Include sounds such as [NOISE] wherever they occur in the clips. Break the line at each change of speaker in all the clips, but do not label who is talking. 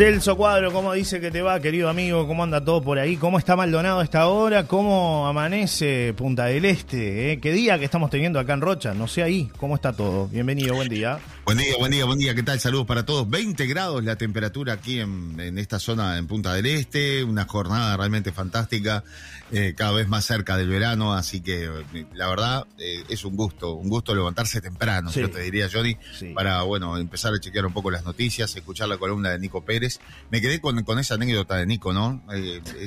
Celso Cuadro, ¿cómo dice que te va, querido amigo? ¿Cómo anda todo por ahí? ¿Cómo está Maldonado esta hora? ¿Cómo amanece Punta del Este? eh? ¿Qué día que estamos teniendo acá en Rocha? No sé ahí, ¿cómo está todo? Bienvenido, buen día.
Buen día, buen día, buen día. ¿Qué tal? Saludos para todos. 20 grados la temperatura aquí en, en esta zona en Punta del Este. Una jornada realmente fantástica, eh, cada vez más cerca del verano. Así que eh, la verdad eh, es un gusto, un gusto levantarse temprano,
Sí.
yo te diría, Johnny,
Sí.
para bueno empezar a chequear un poco las noticias, escuchar la columna de Nico Pérez. Me quedé con, con esa anécdota de Nico, ¿no?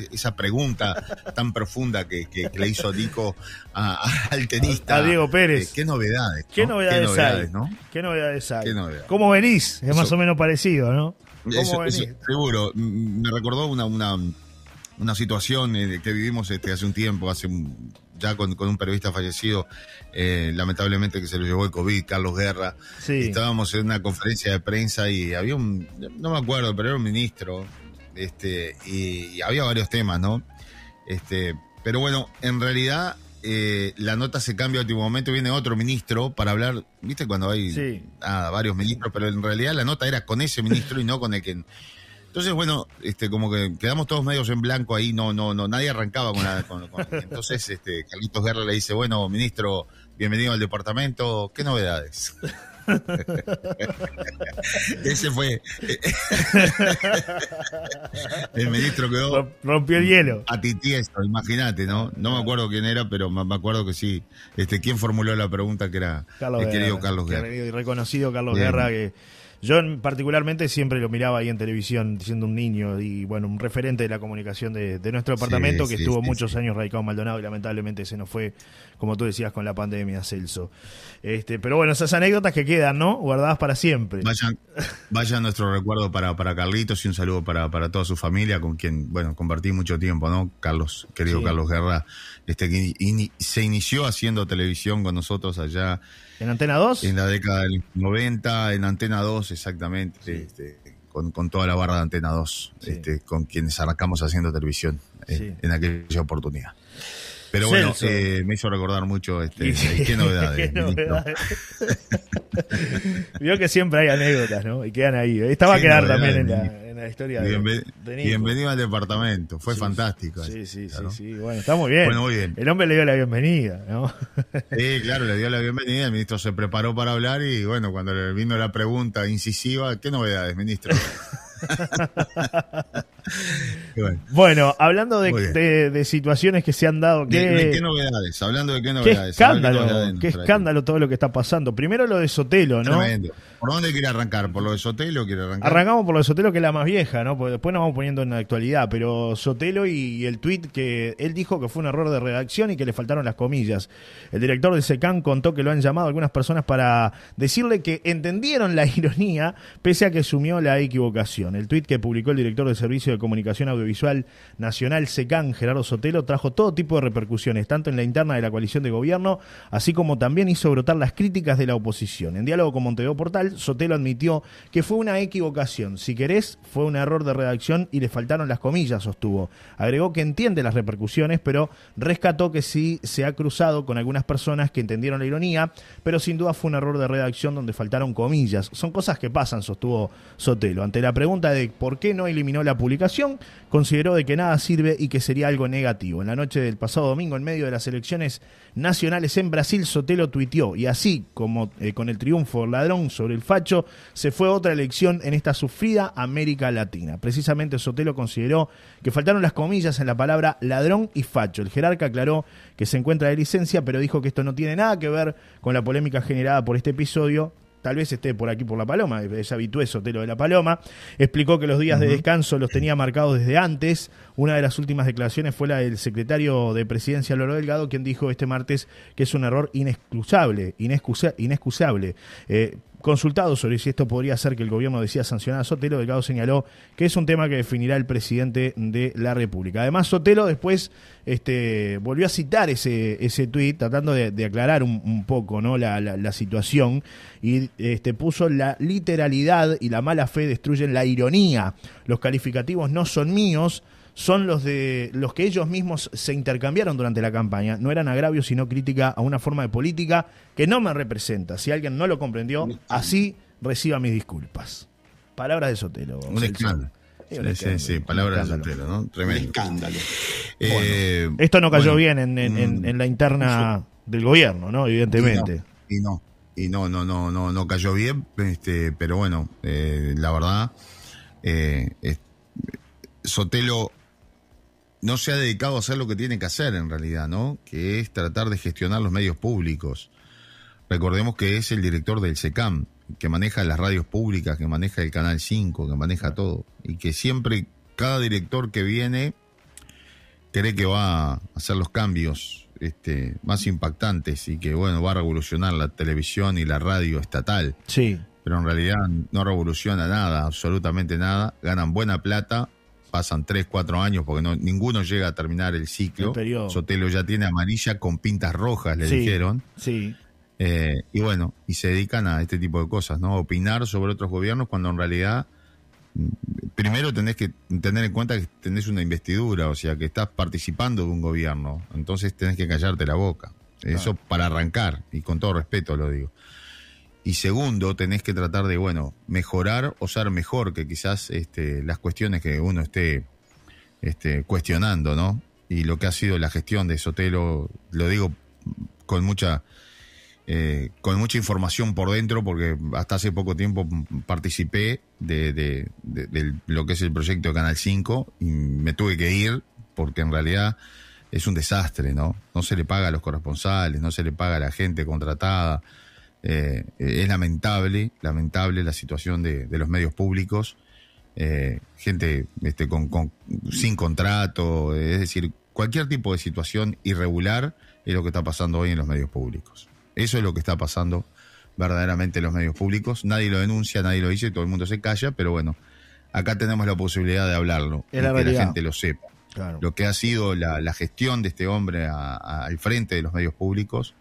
Esa pregunta tan profunda que, que- que le hizo Nico a- a- al tenista.
A Diego Pérez.
Qué novedades.
¿Qué
¿no?
novedades, hay?
¿no?
¿Qué novedades ¿Cómo venís? Es más
Eso-
o menos parecido, ¿no? ¿Cómo
Eso-
venís?
eso, seguro. Me recordó una, una, una situación eh, que vivimos este, hace un tiempo, hace un- ya con, con un periodista fallecido, eh, lamentablemente que se lo llevó el COVID, Carlos Guerra.
Sí.
Estábamos en una conferencia de prensa y había un, no me acuerdo, pero era un ministro, este, y, y había varios temas, ¿no? Este, pero bueno, en realidad eh, la nota se cambia a último momento, viene otro ministro para hablar, ¿viste? Cuando hay
Sí.
varios ministros, pero en realidad la nota era con ese ministro y no con el que. Entonces, bueno, este, como que quedamos todos medios en blanco ahí, no, no, no, nadie arrancaba con la. con- con- entonces, este, Carlitos Guerra le dice, bueno, ministro, bienvenido al departamento, ¿qué novedades? [LAUGHS] Ese fue. [LAUGHS] el ministro quedó
Rom- Rompió el hielo.
a titiesto, imagínate, ¿no? No me acuerdo quién era, pero me acuerdo que sí. Este, ¿quién formuló la pregunta que era
Carlos
el
Guerra.
querido Carlos Guerra?
Querido y reconocido Carlos
Bien.
Guerra, que yo en- particularmente siempre lo miraba ahí en televisión, siendo un niño y bueno, un referente de la comunicación de, de nuestro departamento, que
sí,
estuvo
sí,
muchos años radicado en Maldonado y lamentablemente se nos fue, como tú decías, con la pandemia, Celso. Este, pero bueno, esas anécdotas que quedan, ¿no? Guardadas para siempre.
Vayan, vaya nuestro recuerdo para, para Carlitos y un saludo para, para toda su familia, con quien, bueno, compartí mucho tiempo, ¿no? Carlos, querido. Carlos Guerra, este, que se inició haciendo televisión con nosotros allá
¿En Antena 2?
en la década del 90, en Antena 2, exactamente, este, con, con toda la barra de Antena 2,
Sí.
este, con quienes arrancamos haciendo televisión en,
Sí.
en aquella oportunidad. Pero bueno, eh, me hizo recordar mucho este, [LAUGHS]
Y-
qué novedades.
qué novedades. [LAUGHS] Vio que siempre hay anécdotas, ¿no? Y quedan ahí. Esta va a quedar también en la,
ministro.
en la historia de, Nico.
bienvenido al departamento, fue
Sí,
fantástico.
Sí, sí,
claro.
sí, sí. Bueno, está muy bien.
Bueno, muy bien.
El hombre le dio la bienvenida, ¿no?
Sí, claro, le dio la bienvenida, el ministro se preparó para hablar y bueno, cuando le vino la pregunta incisiva, ¿qué novedades, ministro? [LAUGHS] Bueno,
Bueno, hablando de, de- de situaciones que se han dado,
¿de-
qué,
de qué novedades? Hablando de qué
qué
novedades. Ver
escándalo, qué
trae.
escándalo todo lo que está pasando. Primero lo de Sotelo, ¿no?
Tremendo. ¿Por dónde quiere arrancar? ¿Por lo de Sotelo quiere arrancar?
Arrancamos por lo de Sotelo, que es la más vieja, ¿no? Porque después nos vamos poniendo en la actualidad. Pero Sotelo y el tuit que él dijo que fue un error de redacción y que le faltaron las comillas. El director de SECAN contó que lo han llamado algunas personas para decirle que entendieron la [LAUGHS] ironía, pese a que asumió la equivocación. El tuit que publicó el director del Servicio de Comunicación Audiovisual Nacional SECAN, Gerardo Sotelo, trajo todo tipo de repercusiones, tanto en la interna de la coalición de gobierno, así como también hizo brotar las críticas de la oposición. En diálogo con Montevideo Portal, Sotelo admitió que fue una equivocación. Si querés, fue un error de redacción y le faltaron las comillas, sostuvo. Agregó que entiende las repercusiones, pero rescató que sí se ha cruzado con algunas personas que entendieron la ironía, pero sin duda fue un error de redacción donde faltaron comillas. Son cosas que pasan, sostuvo Sotelo. Ante la pregunta de por qué no eliminó la publicación, consideró de que nada sirve y que sería algo negativo. En la noche del pasado domingo, en medio de las elecciones nacionales en Brasil, Sotelo tuiteó, y así como eh, con el triunfo del ladrón sobre el facho, se fue otra elección en esta sufrida América Latina. Precisamente Sotelo consideró que faltaron las comillas en la palabra ladrón y facho. El jerarca aclaró que se encuentra de licencia, pero dijo que esto no tiene nada que ver con la polémica generada por este episodio, Tal vez esté por aquí por la Paloma, es habitué Sotelo de la Paloma. Explicó que los días de descanso los tenía marcados desde antes. Una de las últimas declaraciones fue la del secretario de Presidencia, Loro Delgado, quien dijo este martes que es un error inexcusable, inexcusa- inexcusable. Eh, Consultado sobre si esto podría hacer que el gobierno decida sancionar a Sotelo, Delgado señaló que es un tema que definirá el presidente de la República. Además, Sotelo después este, volvió a citar ese, ese tuit, tratando de, aclarar un, un poco ¿no? la, la- la situación, y este, puso la literalidad y la mala fe destruyen la ironía. Los calificativos no son míos, son los de los que ellos mismos se intercambiaron durante la campaña. No eran agravios, sino crítica a una forma de política que no me representa. Si alguien no lo comprendió, así reciba mis disculpas. Palabras de Sotelo.
Un escándalo. Sí, sí, sí, palabras de soltero, ¿no? Tremendo.
escándalo.
Eh,
Esto no cayó
bueno,
bien en, en- en-
mm,
en la interna del gobierno, ¿no? Evidentemente.
Y no, y no, no, no, no, no cayó bien, este, pero bueno, eh, la verdad, eh, Sotelo no se ha dedicado a hacer lo que tiene que hacer en realidad, ¿no? Que es tratar de gestionar los medios públicos. Recordemos que es el director del SECAM, que maneja las radios públicas, que maneja el Canal 5, que maneja todo. Y que siempre, cada director que viene, cree que va a hacer los cambios este, más impactantes y que, bueno, va a revolucionar la televisión y la radio estatal.
Sí.
Pero en realidad no revoluciona nada, absolutamente nada. Ganan buena plata, pasan 3, 4 años porque no, ninguno llega a terminar el ciclo.
El.
Sotelo ya tiene amarilla con pintas rojas, le
Sí.
dijeron.
Sí.
Eh, y bueno, y se dedican a este tipo de cosas, ¿no? Opinar sobre otros gobiernos cuando en realidad mm, primero tenés que tener en cuenta que tenés una investidura, o sea, que estás participando de un gobierno, entonces tenés que callarte la boca. Eso para arrancar, y con todo respeto lo digo. Y segundo, tenés que tratar de, bueno, mejorar o ser mejor que quizás este, las cuestiones que uno esté este, cuestionando, ¿no? Y lo que ha sido la gestión de Sotelo, lo digo con mucha eh, con mucha información por dentro, porque hasta hace poco tiempo participé de, de- lo que es el proyecto de Canal 5 y me tuve que ir porque en realidad es un desastre, ¿no? No se le paga a los corresponsales, no se le paga a la gente contratada. Eh, es lamentable, lamentable la situación de, de los medios públicos. Eh, gente este, con, con- sin contrato, es decir, cualquier tipo de situación irregular es lo que está pasando hoy en los medios públicos. Eso es lo que está pasando verdaderamente en los medios públicos. Nadie lo denuncia, nadie lo dice, todo el mundo se calla, pero bueno, acá tenemos la posibilidad de hablarlo y
la
que la gente lo sepa.
Claro.
Lo que ha sido la, la gestión de este hombre a- a- al frente de los medios públicos,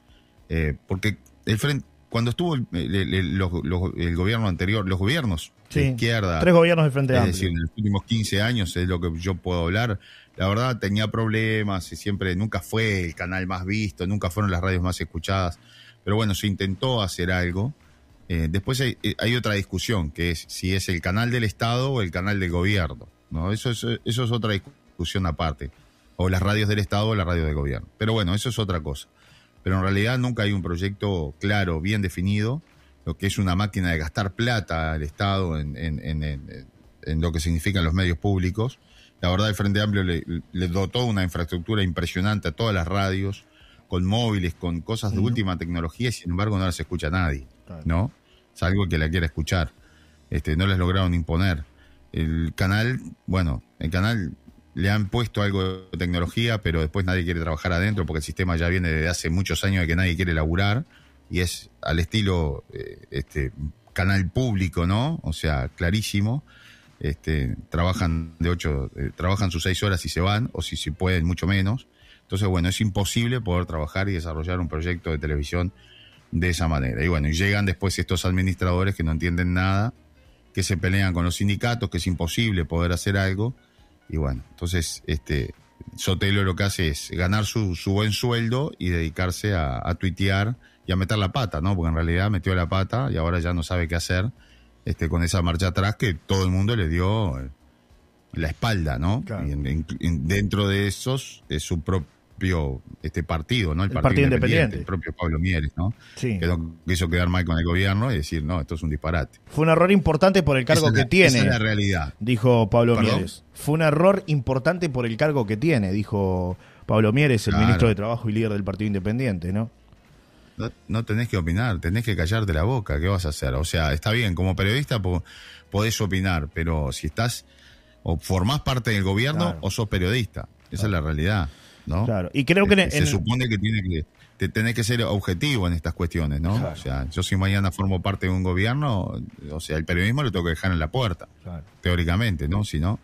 eh, porque el frente, cuando estuvo el, el- el- los- los- el gobierno anterior, los gobiernos
Sí.
de izquierda,
Tres gobiernos de Frente
es
Amplio.
decir, en los últimos 15 años es lo que yo puedo hablar. La verdad tenía problemas y siempre, nunca fue el canal más visto, nunca fueron las radios más escuchadas. Pero bueno, se intentó hacer algo. Eh, después hay, eh, hay otra discusión, que es si es el canal del Estado o el canal del gobierno. ¿no? Eso, es, eso es otra discusión aparte. O las radios del Estado o la radio del gobierno. Pero bueno, eso es otra cosa. Pero en realidad nunca hay un proyecto claro, bien definido, lo que es una máquina de gastar plata al Estado en, en- en- lo que significan los medios públicos. La verdad, el Frente Amplio le, le dotó una infraestructura impresionante a todas las radios, con móviles, con cosas de última tecnología, y sin embargo no las escucha nadie. ¿no? Salvo el que la quiera escuchar. Este, no les lograron imponer. El canal, bueno, el canal le han puesto algo de tecnología, pero después nadie quiere trabajar adentro porque el sistema ya viene desde hace muchos años de que nadie quiere laburar y es al estilo eh, este canal público, ¿no? O sea, clarísimo. Este, trabajan de ocho, eh, trabajan sus seis horas y se van, o si, si pueden, mucho menos. Entonces, bueno, es imposible poder trabajar y desarrollar un proyecto de televisión de esa manera. Y bueno, y llegan después estos administradores que no entienden nada, que se pelean con los sindicatos, que es imposible poder hacer algo. Y bueno, entonces, este, Sotelo lo que hace es ganar su, su buen sueldo y dedicarse a, a tuitear y a meter la pata, ¿no? Porque en realidad metió la pata y ahora ya no sabe qué hacer este, con esa marcha atrás que todo el mundo le dio eh, la espalda, ¿no?
Claro.
Y en- en- en- dentro de esos es su propio este partido, ¿no?
El Partido Independiente.
el propio Pablo Mieres, ¿no?
Sí.
Que no quiso quedar mal con el gobierno y decir, no, esto es un disparate.
Fue un error importante por el cargo
Esa
que
la-
tiene.
Esa es la realidad.
dijo Pablo
¿Perdón?
Mieres. Fue un error importante por el cargo que tiene, dijo Pablo Mieres, el
Claro.
ministro de Trabajo y líder del Partido Independiente, ¿no?
No, no tenés que opinar, tenés que callarte la boca. ¿Qué vas a hacer? O sea, está bien, como periodista po- podés opinar, pero si estás o formás parte del gobierno
Claro.
o sos periodista. Esa es la realidad, ¿no?
Claro. Y creo que en-
se supone que tiene que te tenés que ser objetivo en estas cuestiones, ¿no?
Claro.
O sea, yo si mañana formo parte de un gobierno, o sea, el periodismo lo tengo que dejar en la puerta,
Claro.
teóricamente, ¿no? Si no,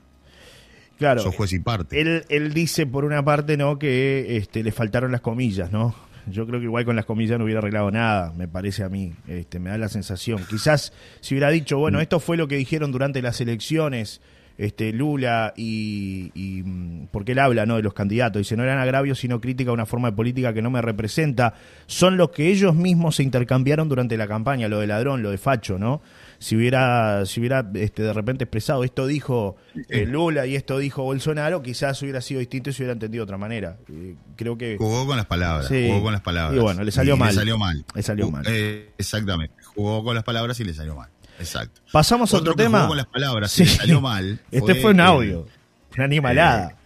Claro.
sos juez y parte.
Él, él dice por una parte, ¿no? Que este, le faltaron las comillas, ¿no? Yo creo que igual con las comillas no hubiera arreglado nada, me parece a mí. Este, me da la sensación. Quizás si hubiera dicho,
Mm.
bueno, esto fue lo que dijeron durante las elecciones, este, Lula y, y, mm, porque él habla, ¿no? De los candidatos. Dice, no eran agravios, sino crítica a una forma de política que no me representa. Son los que ellos mismos se intercambiaron durante la campaña, lo de ladrón, lo de facho, ¿no? si hubiera, si hubiera este, de repente expresado esto dijo eh, Lula y esto dijo Bolsonaro, quizás hubiera sido distinto y se hubiera entendido de otra manera. Eh, creo que
jugó con las palabras, jugó con las palabras.
Y bueno, le salió mal.
Le salió mal.
Le salió mal.
Eh, exactamente. Jugó con las palabras y le salió mal. Exacto.
Pasamos a otro, tema.
Jugó con las palabras sí. salió mal.
Este fue, un audio, una animalada.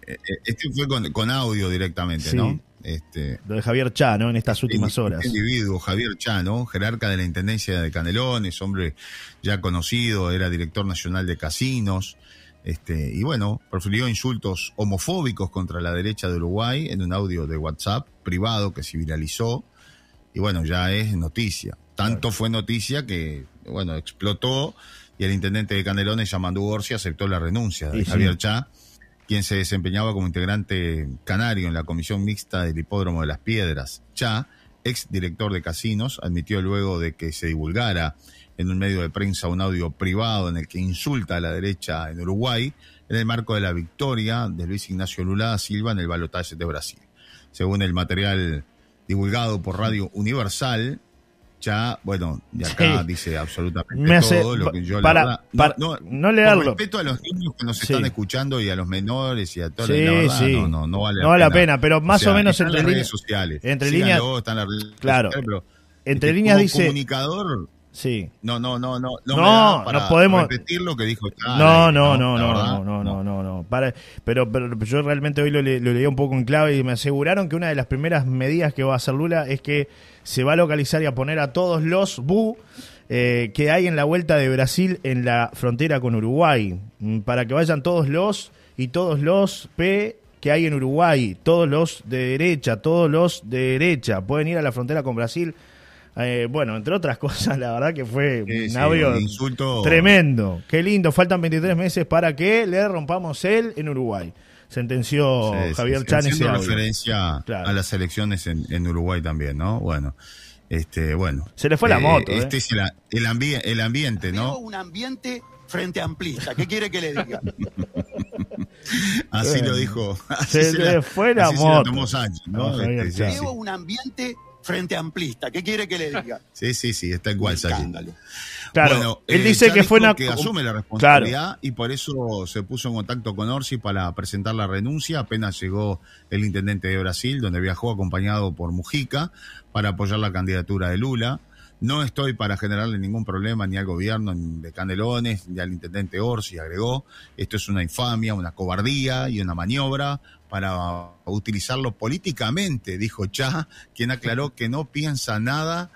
este fue con, audio directamente, ¿no?
Este, Lo de Javier Chano en estas últimas horas.
Individuo, Javier Chano, jerarca de la Intendencia de Canelones, hombre ya conocido, era director nacional de casinos, este, y bueno, profirió insultos homofóbicos contra la derecha de Uruguay en un audio de WhatsApp privado que se viralizó, y bueno, ya es noticia. Tanto fue noticia que, bueno, explotó y el intendente de Canelones, Yamandu Orsi, aceptó la renuncia de Javier Chá quien se desempeñaba como integrante canario en la comisión mixta del hipódromo de las Piedras. Cha, ex director de casinos, admitió luego de que se divulgara en un medio de prensa un audio privado en el que insulta a la derecha en Uruguay en el marco de la victoria de Luis Ignacio Lula da Silva en el balotaje de Brasil. Según el material divulgado por Radio Universal, ya, bueno, de acá dice absolutamente todo lo que yo
para, para no, no, leerlo.
respeto a los niños que nos están escuchando y a los menores y a todos sí, la
sí.
no, no, no vale
no la, pena. pero más o, menos entre
líneas sociales.
Entre líneas, claro.
Sociales, pero
entre este, líneas dice
comunicador
Sí.
No, no, no, no.
No, no,
para
podemos
repetir lo que dijo.
no, no, no, no, no, no, no, no, no, Para, pero, pero yo realmente hoy lo, lo leí un poco en clave y me aseguraron que una de las primeras medidas que va a hacer Lula es que se va a localizar y a poner a todos los BU eh, que hay en la vuelta de Brasil en la frontera con Uruguay, mm, para que vayan todos los y todos los P que hay en Uruguay, todos los de derecha, todos los de derecha, pueden ir a la frontera con Brasil eh, bueno, entre otras [LAUGHS] cosas, la verdad que fue un audio
insulto.
tremendo. Qué lindo, faltan 23 meses para que le rompamos él en Uruguay. Sentenció Javier Chan ese
referencia a las elecciones en, Uruguay también, ¿no? Bueno, este, bueno.
Se le fue la eh, moto.
Este
¿eh?
es el, el ambiente, ¿no?
un ambiente frente amplista. ¿Qué quiere que le diga? [LAUGHS]
así lo dijo. [LAUGHS]
se, le fue la moto.
¿no?
Este, un ambiente frente amplista. ¿Qué quiere que le [LAUGHS] diga?
Sí, sí, sí, está igual,
Escándalo.
Claro, bueno, él dice que fue una...
que asume la responsabilidad y por eso se puso en contacto con Orsi para presentar la renuncia. Apenas llegó el intendente de Brasil, donde viajó acompañado por Mujica para apoyar la candidatura de Lula. No estoy para generarle ningún problema ni al gobierno de Canelones ni al intendente Orsi, agregó. Esto es una infamia, una cobardía y una maniobra para utilizarlo políticamente, dijo Cha, quien aclaró que no piensa nada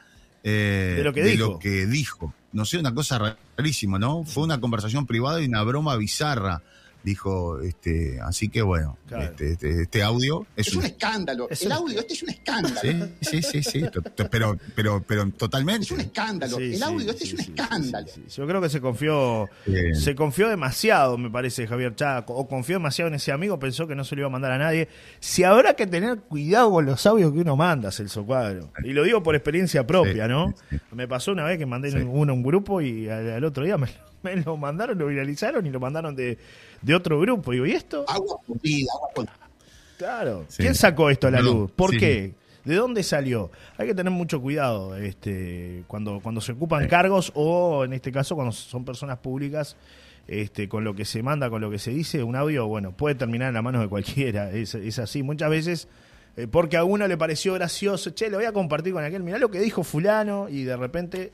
eh,
de, lo que,
de lo que dijo. No sé, una cosa rarísima, ¿no? Fue una conversación privada y una broma bizarra dijo, este, así que bueno, este, este, este, audio
es, un, escándalo. el audio este es un escándalo.
Sí, sí, sí, pero, pero, pero totalmente.
Es un escándalo. el audio este es un escándalo.
Yo creo que se confió, se confió demasiado, me parece, Javier Chaco, o confió demasiado en ese amigo, pensó que no se lo iba a mandar a nadie. Si habrá que tener cuidado con los audios que uno manda, Celso Cuadro. Y lo digo por experiencia propia, ¿no? Me pasó una vez que mandé uno a un grupo y al, otro día me, me lo mandaron, lo viralizaron y lo mandaron de de otro grupo. Y digo, ¿y esto?
Agua vida, agua
Claro. ¿Quién sacó esto a la luz? ¿Por qué? ¿De dónde salió? Hay que tener mucho cuidado este, cuando, cuando se ocupan cargos o, en este caso, cuando son personas públicas, este, con lo que se manda, con lo que se dice, un audio, bueno, puede terminar en la mano de cualquiera. [LAUGHS] Es, es así. Muchas veces, eh, porque a uno le pareció gracioso, che, lo voy a compartir con aquel, mirá lo que dijo fulano, y de repente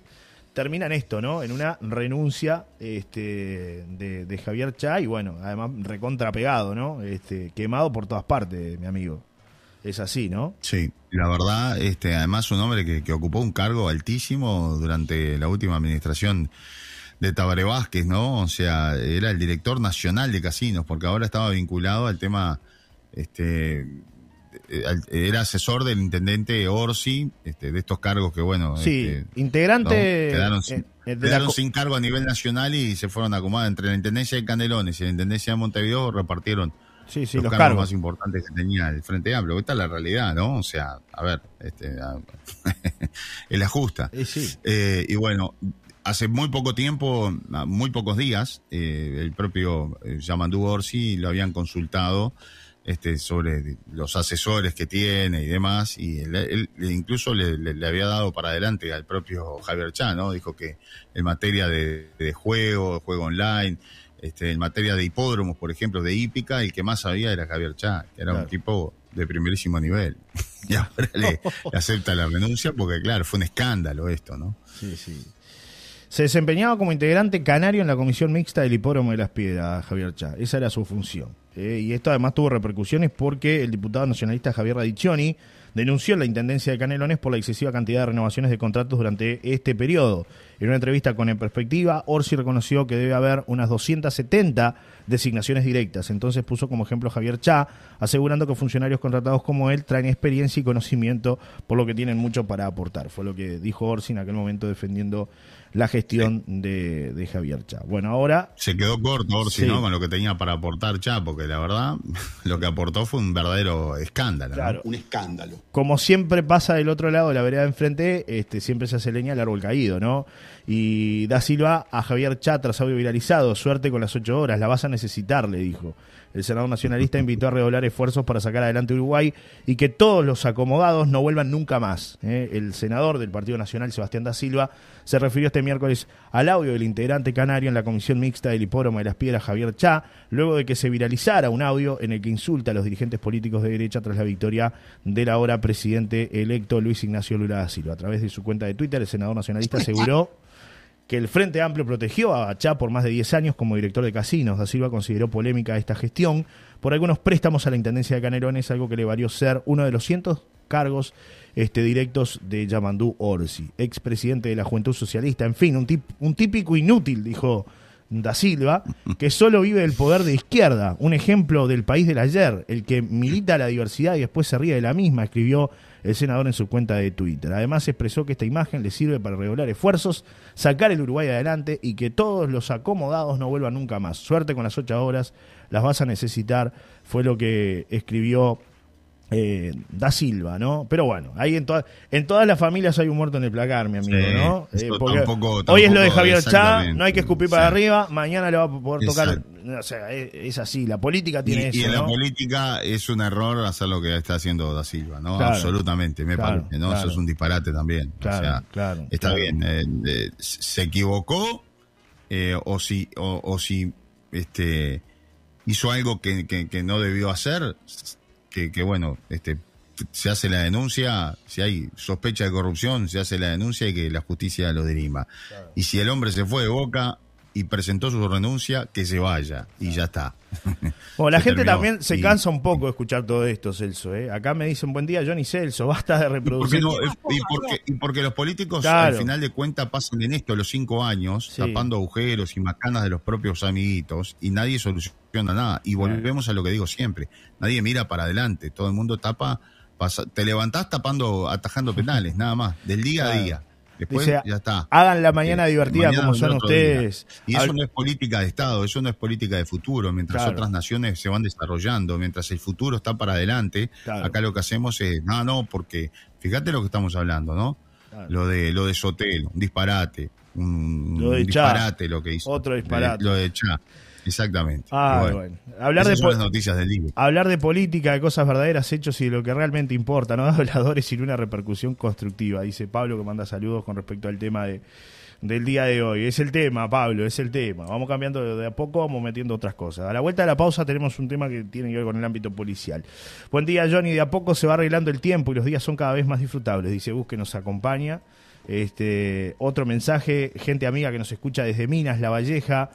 termina en esto, ¿no? En una renuncia este, de, Javier Chá y bueno, además recontrapegado, ¿no? Este, quemado por todas partes, mi amigo. Es así, ¿no?
Sí, la verdad, este, además un hombre que, ocupó un cargo altísimo durante la última administración de Tabaré Vázquez, ¿no? O sea, era el director nacional de casinos, porque ahora estaba vinculado al tema este, era asesor del intendente Orsi, este, de estos cargos que, bueno.
Sí,
este,
integrante.
Quedaron, sin, cargo a nivel nacional y se fueron acomodados entre la intendencia de Canelones y la intendencia de Montevideo, repartieron
sí,
sí, los, cargos, más importantes que tenía el Frente Amplio. Esta es la realidad, ¿no? O sea, a ver, este, [LAUGHS] el ajusta. Eh, y bueno, hace muy poco tiempo, muy pocos días, eh, el propio Yamandú Orsi lo habían consultado este, sobre los asesores que tiene y demás, y él, él incluso le, le- le había dado para adelante al propio Javier Chá, ¿no? Dijo que en materia de, de juego, juego online, este, en materia de hipódromos, por ejemplo, de hípica, el que más sabía era Javier Chá, que era
Claro.
un tipo de primerísimo nivel. [LAUGHS] Y ahora le, le acepta la renuncia porque, claro, fue un escándalo esto, ¿no?
Sí, sí. Se desempeñaba como integrante canario en la comisión mixta del hipódromo de las Piedras, Javier Chá. Esa era su función. Eh, y esto además tuvo repercusiones porque el diputado nacionalista Javier Radiccioni denunció en la Intendencia de Canelones por la excesiva cantidad de renovaciones de contratos durante este periodo. En una entrevista con En Perspectiva, Orsi reconoció que debe haber unas 270 designaciones directas. Entonces puso como ejemplo Javier Chá, asegurando que funcionarios contratados como él traen experiencia y conocimiento, por lo que tienen mucho para aportar. Fue lo que dijo Orsi en aquel momento defendiendo la gestión de, de Javier Chá. Bueno, ahora
Se quedó corto Orsi,
Sí.
¿no? Con lo que tenía para aportar Chá, porque la verdad, [LAUGHS] lo que aportó fue un verdadero escándalo. ¿no?
Un escándalo.
como siempre pasa del otro lado de la vereda de enfrente, este, siempre se hace leña al árbol caído, ¿no? Y da Silva a Javier Chá tras audio viralizado, suerte con las ocho horas, la vas a necesitar, le dijo. El senador nacionalista [LAUGHS] invitó a redoblar esfuerzos para sacar adelante Uruguay y que todos los acomodados no vuelvan nunca más. ¿eh? El senador del Partido Nacional, Sebastián da Silva, se refirió este miércoles al audio del integrante canario en la comisión mixta del hipódromo de las piedras, Javier Chá, luego de que se viralizara un audio en el que insulta a los dirigentes políticos de derecha tras la victoria del ahora presidente electo Luis Ignacio Lula da Silva. A través de su cuenta de Twitter, el senador nacionalista aseguró que el Frente Amplio protegió a Chá por más de 10 años como director de casinos. Da Silva consideró polémica esta gestión por algunos préstamos a la Intendencia de Canelones, algo que le valió ser uno de los cientos cargos este, directos de Yamandú Orsi, expresidente de la Juventud Socialista. En fin, un, tip- un típico inútil, dijo Da Silva, [LAUGHS] que solo vive del poder de izquierda. Un ejemplo del país del ayer, el que milita la diversidad y después se ríe de la misma, escribió el senador en su cuenta de Twitter. Además expresó que esta imagen le sirve para regular esfuerzos, sacar el Uruguay adelante y que todos los acomodados no vuelvan nunca más. Suerte con las ocho horas, las vas a necesitar, fue lo que escribió eh, Da Silva, ¿no? Pero bueno, ahí en, todas en todas las familias hay un muerto en el placar, mi amigo,
Sí,
¿no? Eh, porque
tampoco-
hoy es lo de Javier Chá, no hay que escupir para
Sí.
arriba, mañana le va a poder tocar, o sea, es, es así, la política
Y,
tiene
y
eso,
en la política es un error hacer lo que está haciendo Da Silva, ¿no?
Claro.
Absolutamente, me
Claro,
parece, ¿no?
claro.
Eso es un disparate también.
Claro,
o sea,
claro,
está bien. eh, se equivocó eh, o si, o, o si este, hizo algo que, que- que no debió hacer, que, que bueno, este, se hace la denuncia, si hay sospecha de corrupción, se hace la denuncia y que la justicia lo dirima. Y si el hombre se fue de boca y presentó su renuncia, que se vaya y ya está. [LAUGHS]
Bueno, la
Se
gente
terminó.
también se cansa un poco de escuchar todo esto, Celso. ¿eh? Acá me dicen, buen día, Johnny Celso, [LAUGHS] basta de
¿Por qué
reproducir.
no? y, porque, y porque los políticos
Claro.
al final de cuentas pasan en esto los cinco años,
Sí.
tapando agujeros y macanas de los propios amiguitos y nadie soluciona nada. Y volvemos a lo que digo siempre, nadie mira para adelante, todo el mundo tapa, pasa- te levantás tapando, atajando [LAUGHS] penales, nada más, del día a día. Después
Dice,
ya está.
Hagan la mañana
Eh,
divertida
mañana
como son
día.
ustedes.
Y eso no es política de Estado, eso no es política de futuro. Mientras
Claro.
otras naciones se van desarrollando, mientras el futuro está para adelante,
Claro.
acá lo que hacemos es, no, no, porque fíjate lo que estamos hablando, ¿no?
Claro.
Lo de lo de Sotelo, un disparate, un,
Lo de
un disparate lo que hizo.
Otro disparate.
Lo de Cha, exactamente.
Ah, bueno. Hablar de,
son las noticias del libro.
hablar de política, de cosas verdaderas, hechos y de lo que realmente importa, no de [LAUGHS] habladores sin una repercusión constructiva, dice Pablo que manda saludos con respecto al tema de, del día de hoy. Es el tema, Pablo, es el tema. Vamos cambiando de, de a poco, vamos metiendo otras cosas. A la vuelta de la pausa tenemos un tema que tiene que ver con el ámbito policial. Buen día, Johnny. De a poco se va arreglando el tiempo y los días son cada vez más disfrutables. Dice Bus que nos acompaña. Este, otro mensaje, gente amiga que nos escucha desde Minas, La Valleja,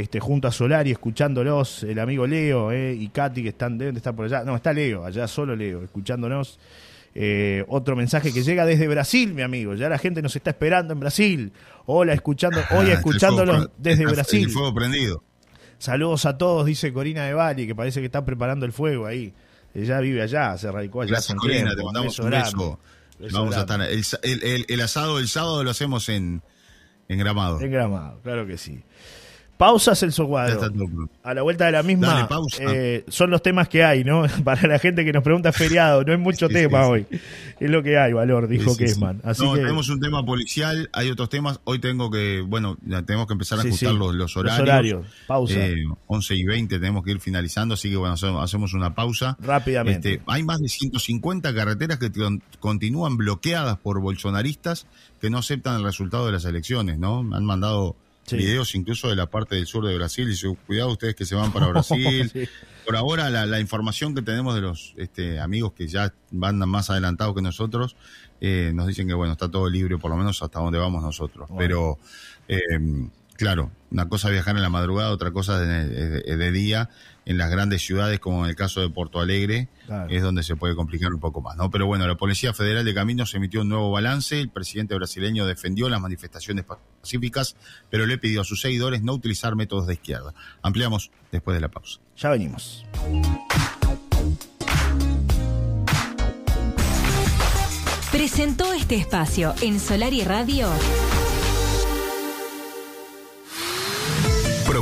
este, junto a Solari, escuchándolos, el amigo Leo eh, y Katy que están, deben de estar por allá. No, está Leo, allá solo Leo, escuchándonos. Eh, otro mensaje que llega desde Brasil, mi amigo. Ya la gente nos está esperando en Brasil. Hola, escuchando, hoy
Ah, está [LAUGHS] el
escuchándolos desde Brasil.
El fuego prendido.
Saludos a todos, dice Corina de Bali, que parece que está preparando el fuego ahí. Ella vive allá, se radicó allá.
Gracias, Corina,
tiempo.
te mandamos un beso.
Beso
Vamos a estar. El, el- el- el asado del sábado lo hacemos en, en Gramado.
En Gramado, claro que sí. Pausa, Celso Cuadro. A la vuelta de la misma,
Dale, pausa.
eh, son los temas que hay, ¿no? [LAUGHS] Para la gente que nos pregunta feriado, no hay mucho
Sí,
tema
sí,
hoy. Es lo que hay, Valor, dijo. Kessman. Así
no,
que,
tenemos un tema policial, hay otros temas. Hoy tengo que, bueno, ya tenemos que empezar a ajustar los, los
Los
horarios.
horarios. Pausa.
Eh, 11 y 20 tenemos que ir finalizando, así que bueno, hacemos- una pausa.
rápidamente.
Este, hay más de 150 carreteras que con- continúan bloqueadas por bolsonaristas que no aceptan el resultado de las elecciones, ¿no? Han mandado
Sí.
videos incluso de la parte del sur de Brasil y dice, cuidado ustedes que se van para [LAUGHS] Brasil.
Sí.
Por ahora la, la información que tenemos de los este, amigos que ya van más adelantados que nosotros, eh, nos dicen que bueno, está todo libre por lo menos hasta donde vamos nosotros.
Bueno.
Pero eh, claro, una cosa es viajar en la madrugada, otra cosa es de, de- de día en las grandes ciudades como en el caso de Porto Alegre,
Claro.
es donde se puede complicar un poco más, ¿no? Pero bueno, la Policía Federal de Caminos emitió un nuevo balance, el presidente brasileño defendió las manifestaciones pacíficas, pero le pidió a sus seguidores no utilizar métodos de izquierda. Ampliamos después de la pausa.
Ya venimos.
Presentó este espacio en Solar y Radio.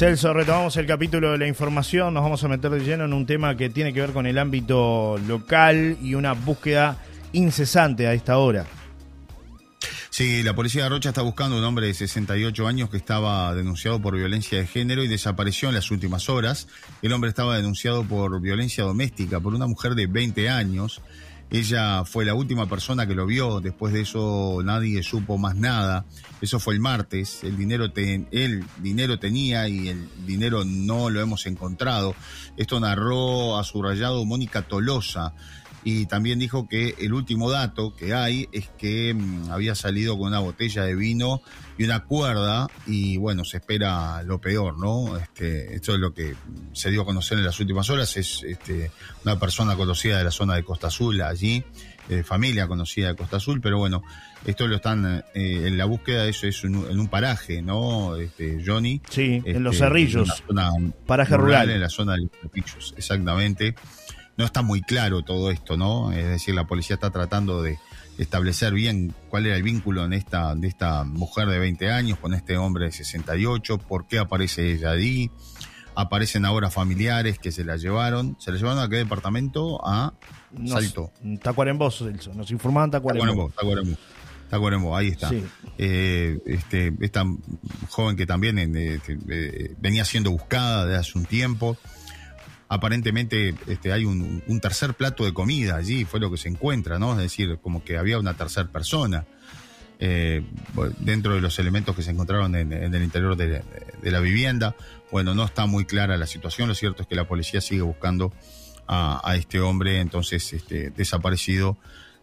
Celso, retomamos el capítulo de la información. Nos vamos a meter de lleno en un tema que tiene que ver con el ámbito local y una búsqueda incesante a esta hora.
Sí, la policía de Rocha está buscando a un hombre de 68 años que estaba denunciado por violencia de género y desapareció en las últimas horas. El hombre estaba denunciado por violencia doméstica por una mujer de 20 años. Ella fue la última persona que lo vio. Después de eso nadie supo más nada. Eso fue el martes. El dinero, te- el dinero tenía y el dinero no lo hemos encontrado. Esto narró a su rayado Mónica Tolosa y también dijo que el último dato que hay es que mm, había salido con una botella de vino y una cuerda y bueno, se espera lo peor, ¿no? Este, esto es lo que se dio a conocer en las últimas horas, es este, una persona conocida de la zona de Costa Azul allí, eh, familia conocida de Costa Azul, pero bueno, esto lo están eh, en la búsqueda, eso es en un, en un paraje, ¿no? Este, Johnny.
Sí, en los
Este,
cerrillos.
en zona
Paraje rural.
En la zona de los cerrillos, exactamente. No está muy claro todo esto, ¿no? Es decir, la policía está tratando de establecer bien cuál era el vínculo en esta, de esta mujer de 20 años con este hombre de 68, por qué aparece ella ahí. Aparecen ahora familiares que se la llevaron. ¿Se la llevaron a qué departamento? A
Nos-
Salto.
Tacuarembó, Celso. Nos informaban Tacuarembó.
Tacuarembó, ahí está.
Sí.
Eh, este, esta joven que también eh, este, eh, venía siendo buscada desde hace un tiempo. Aparentemente este, hay un, un tercer plato de comida allí, fue lo que se encuentra, ¿no? Es decir, como que había una tercera persona eh, dentro de los elementos que se encontraron en, en el interior de, de la vivienda. Bueno, no está muy clara la situación, lo cierto es que la policía sigue buscando a, a este hombre, entonces este, desaparecido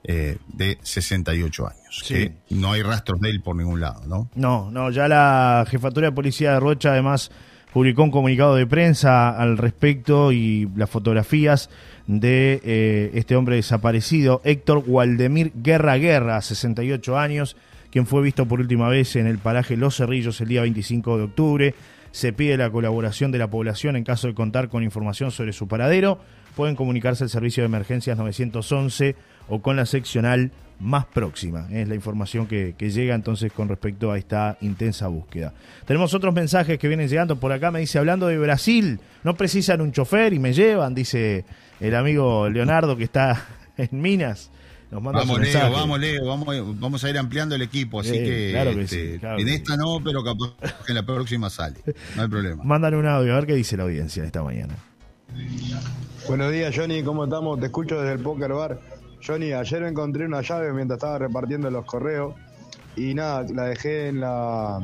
eh, de 68 años.
Sí.
que no hay rastros de él por ningún lado, ¿no?
No, no, ya la Jefatura de Policía de Rocha además publicó un comunicado de prensa al respecto y las fotografías de eh, este hombre desaparecido, Héctor Waldemir Guerra Guerra, 68 años, quien fue visto por última vez en el paraje Los Cerrillos el día 25 de octubre. Se pide la colaboración de la población en caso de contar con información sobre su paradero. Pueden comunicarse al servicio de emergencias 911 o con la seccional más próxima. Es la información que, que llega entonces con respecto a esta intensa búsqueda. Tenemos otros mensajes que vienen llegando por acá. Me dice, hablando de Brasil, no precisan un chofer y me llevan, dice el amigo Leonardo que está [LAUGHS] en Minas. Nos manda
Vamos, Leo, vamos, Leo, vamos, vamos a ir ampliando el equipo, así
Eh,
que,
claro que
este,
sí, claro
en
que
esta no, pero capaz que en la próxima sale, no hay problema.
Mandan un audio a ver qué dice la audiencia esta mañana.
Buenos días, Johnny, ¿cómo estamos? Te escucho desde el Poker Bar. Johnny, ayer encontré una llave mientras estaba repartiendo los correos y nada, la dejé en la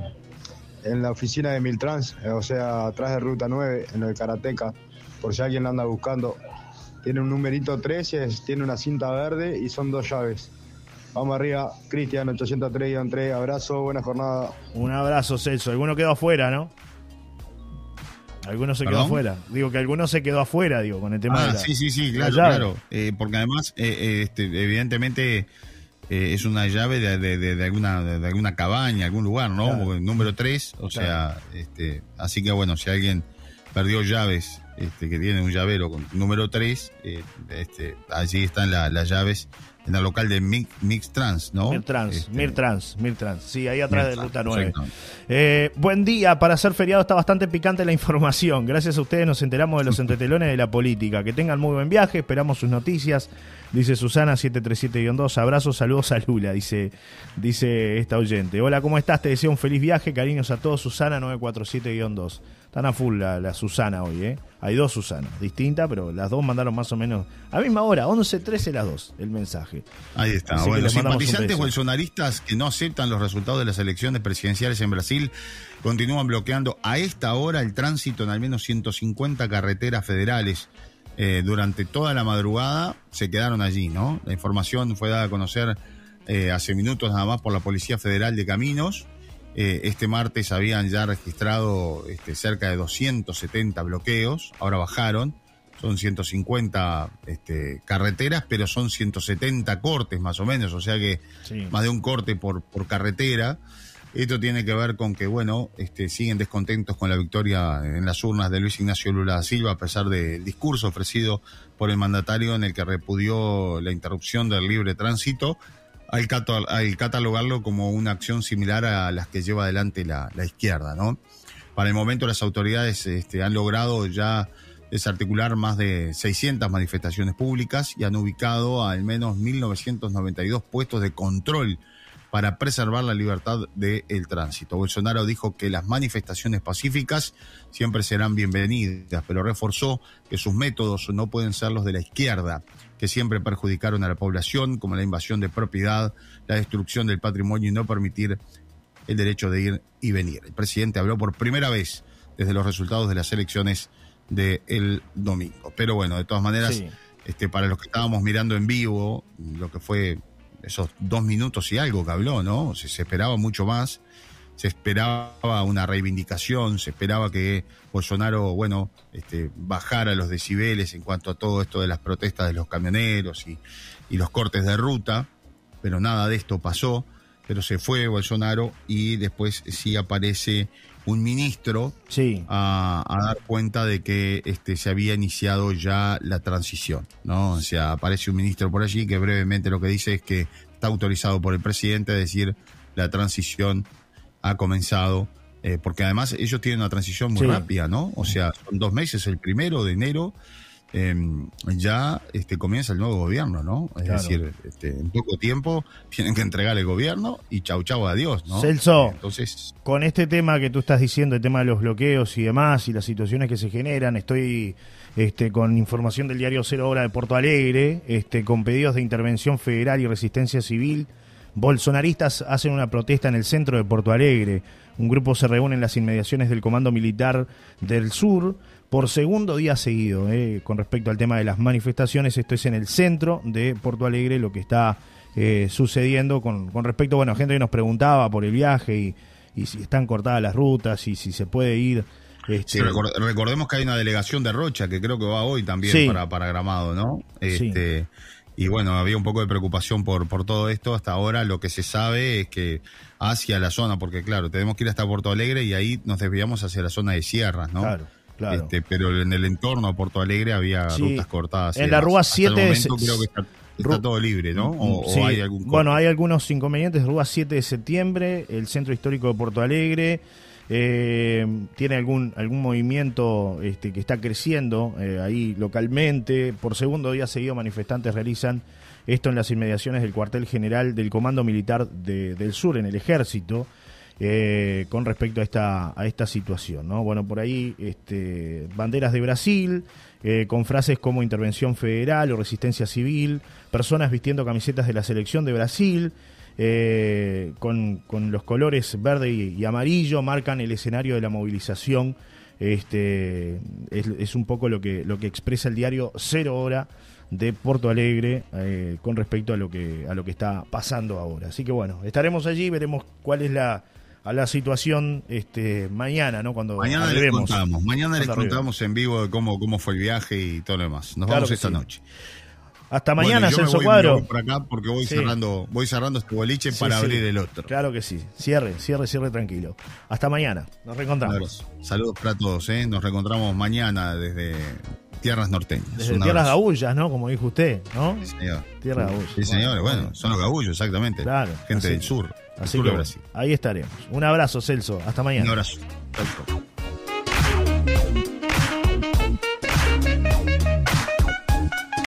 en la oficina de Miltrans, o sea, atrás de Ruta 9, en de Karateca, por si alguien la anda buscando. Tiene un numerito 13, es- tiene una cinta verde y son dos llaves. Vamos arriba, Cristian 803-3, abrazo, buena jornada.
Un abrazo, Celso. Alguno quedó afuera, ¿no? Alguno se quedó afuera. Digo que alguno se quedó afuera, digo, con el tema
Ah,
de la-
sí, sí, sí, claro, claro. Eh, porque además, eh, eh, este, evidentemente, eh, es una llave de, de- de- de alguna, de, alguna cabaña, algún lugar, ¿no?
Claro.
Número 3, o sea, este, así que bueno, si alguien perdió llaves, este, que tiene un llavero con número 3, eh, este, allí están la- las llaves en el local de Mix, Mix Trans, ¿no?
Mirtrans,
Este,
Mirtrans, Mirtrans. Sí, ahí atrás de Ruta 9.
exacto.
Eh, buen día, para ser feriado está bastante picante la [LAUGHS] información. Gracias a ustedes nos enteramos de los entretelones de la política. Que tengan muy buen viaje, esperamos sus noticias. Dice Susana 737-2, abrazos, saludos a Lula, dice, dice esta oyente. Hola, ¿cómo estás? Te deseo un feliz viaje, cariños a todos, Susana 947-2. Están a full la, la Susana hoy, ¿eh? Hay dos Susanas, distintas, pero las dos mandaron más o menos a la misma hora, 11.13 las dos, el mensaje.
Ahí está.
Así
bueno,
un
simpatizantes bolsonaristas que no aceptan los resultados de las elecciones presidenciales en Brasil continúan bloqueando a esta hora el tránsito en al menos 150 carreteras federales. Eh, durante toda la madrugada se quedaron allí, ¿no? La información fue dada a conocer eh, hace minutos nada más por la Policía Federal de Caminos. Eh, este martes habían ya registrado este, cerca de 270 bloqueos, ahora bajaron, son 150 este, carreteras, pero son 170 cortes más o menos, o sea que
Sí.
más de un corte por, por carretera. Esto tiene que ver con que, bueno, este, siguen descontentos con la victoria en las urnas de Luis Ignacio Lula da Silva, a pesar del discurso ofrecido por el mandatario en el que repudió la interrupción del libre tránsito, al, al catalogarlo como una acción similar a las que lleva adelante la, izquierda, ¿no? Para el momento las autoridades este, han logrado ya desarticular más de 600 manifestaciones públicas y han ubicado a al menos 1.992 puestos de control para preservar la libertad del tránsito. Bolsonaro dijo que las manifestaciones pacíficas siempre serán bienvenidas, pero reforzó que sus métodos no pueden ser los de la izquierda, que siempre perjudicaron a la población, como la invasión de propiedad, la destrucción del patrimonio y no permitir el derecho de ir y venir. El presidente habló por primera vez desde los resultados de las elecciones del domingo. Pero bueno, de todas maneras,
Sí.
este, para los que estábamos mirando en vivo, lo que fue esos dos minutos y algo que habló, ¿no? Se, se esperaba mucho más, se esperaba una reivindicación, se esperaba que Bolsonaro, bueno, este, bajara los decibeles en cuanto a todo esto de las protestas de los camioneros y, y los cortes de ruta, pero nada de esto pasó, pero se fue Bolsonaro y después sí aparece un ministro
Sí.
a, a dar cuenta de que este, se había iniciado ya la transición, ¿no? O sea, aparece un ministro por allí que brevemente lo que dice es que está autorizado por el presidente a decir la transición ha comenzado, eh, porque además ellos tienen una transición muy
Sí.
rápida, ¿no? O sea, son dos meses, el primero de enero eh, ya este, comienza el nuevo gobierno, ¿no? Es
Claro.
decir, este, en poco tiempo tienen que entregar el gobierno y chau chau adiós, ¿no?
Celso.
Entonces,
Con este tema que tú estás diciendo, el tema de los bloqueos y demás, y las situaciones que se generan, estoy este, con información del diario Cero Hora de Porto Alegre, este, con pedidos de intervención federal y resistencia civil. Bolsonaristas hacen una protesta en el centro de Porto Alegre. Un grupo se reúne en las inmediaciones del Comando Militar del Sur por segundo día seguido. eh, con respecto al tema de las manifestaciones, esto es en el centro de Porto Alegre lo que está eh, sucediendo con, con respecto, bueno, gente que nos preguntaba por el viaje y, y si están cortadas las rutas y si se puede ir. Este,
Sí, recordemos que hay una delegación de Rocha que creo que va hoy también
Sí.
para, para Gramado, ¿no?
Sí.
Y bueno, había un poco de preocupación por, por todo esto. Hasta ahora lo que se sabe es que hacia la zona, porque claro, tenemos que ir hasta Porto Alegre y ahí nos desviamos hacia la zona de sierras, ¿no?
Claro, claro.
Este, pero en el entorno de Porto Alegre había
Sí.
rutas cortadas.
En la. Rúa
Hasta el
7
momento
es-
creo que está, todo libre, ¿no? O, o
Sí.
hay algún.
Bueno, hay algunos inconvenientes. Rúa 7 de septiembre, el Centro Histórico de Porto Alegre. Eh, tiene algún algún movimiento este, que está creciendo eh, ahí localmente. Por segundo día seguido, manifestantes realizan esto en las inmediaciones del cuartel general del Comando Militar de- del Sur, en el Ejército, eh, con respecto a esta, a esta situación. ¿no? Bueno, por ahí este, banderas de Brasil, con frases como intervención federal o resistencia civil, personas vistiendo camisetas de la selección de Brasil, eh, con, con los colores verde y, y amarillo, marcan el escenario de la movilización. Este, es, es un poco lo que, lo que expresa el diario Cero Hora de Porto Alegre eh, con respecto a lo que a lo que está pasando ahora. Así que bueno, estaremos allí, veremos cuál es la a la situación este mañana, ¿no? Cuando
Mañana les contamos, mañana les contamos en vivo de cómo, cómo fue el viaje y todo lo demás. Nos
Claro
vamos esta
sí.
noche.
Hasta mañana,
Bueno,
Celso Cuadro.
voy por acá porque voy
Sí.
cerrando, voy cerrando este boliche
Sí,
para
sí.
abrir el otro.
Claro que sí. Cierre, cierre, cierre tranquilo. Hasta mañana. Nos reencontramos.
Saludos para todos, ¿eh? Nos reencontramos mañana desde Tierras Norteñas.
Desde Tierras
abrazo.
Gabullas, ¿no? Como dijo usted, ¿no?
Sí, señor.
Tierra Gabullas.
Sí, señor. Bueno, son los gabullos, exactamente.
Claro,
Gente
así-
del sur. del
Así
sur de Brasil.
ahí estaremos. Un abrazo, Celso. Hasta mañana.
Un abrazo. Chau.